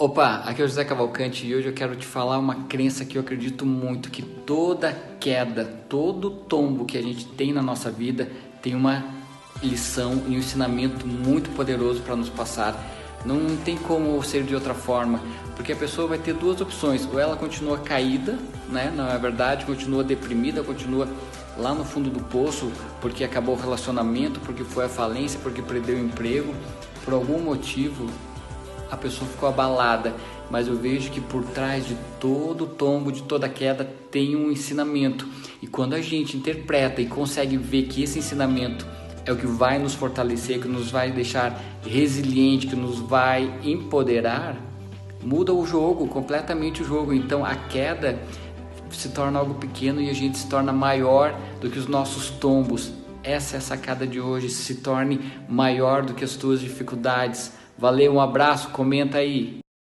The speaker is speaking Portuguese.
Opa, aqui é o José Cavalcante e hoje eu quero te falar uma crença que eu acredito muito que toda queda, todo tombo que a gente tem na nossa vida tem uma lição e um ensinamento muito poderoso para nos passar. Não tem como ser de outra forma, porque a pessoa vai ter duas opções: ou ela continua caída, né? Não é verdade, continua deprimida, continua lá no fundo do poço porque acabou o relacionamento, porque foi a falência, porque perdeu o emprego, por algum motivo a pessoa ficou abalada, mas eu vejo que por trás de todo tombo, de toda queda, tem um ensinamento. E quando a gente interpreta e consegue ver que esse ensinamento é o que vai nos fortalecer, que nos vai deixar resiliente, que nos vai empoderar, muda o jogo, completamente o jogo. Então a queda se torna algo pequeno e a gente se torna maior do que os nossos tombos. Essa é a sacada de hoje, se torne maior do que as tuas dificuldades Valeu, um abraço, comenta aí.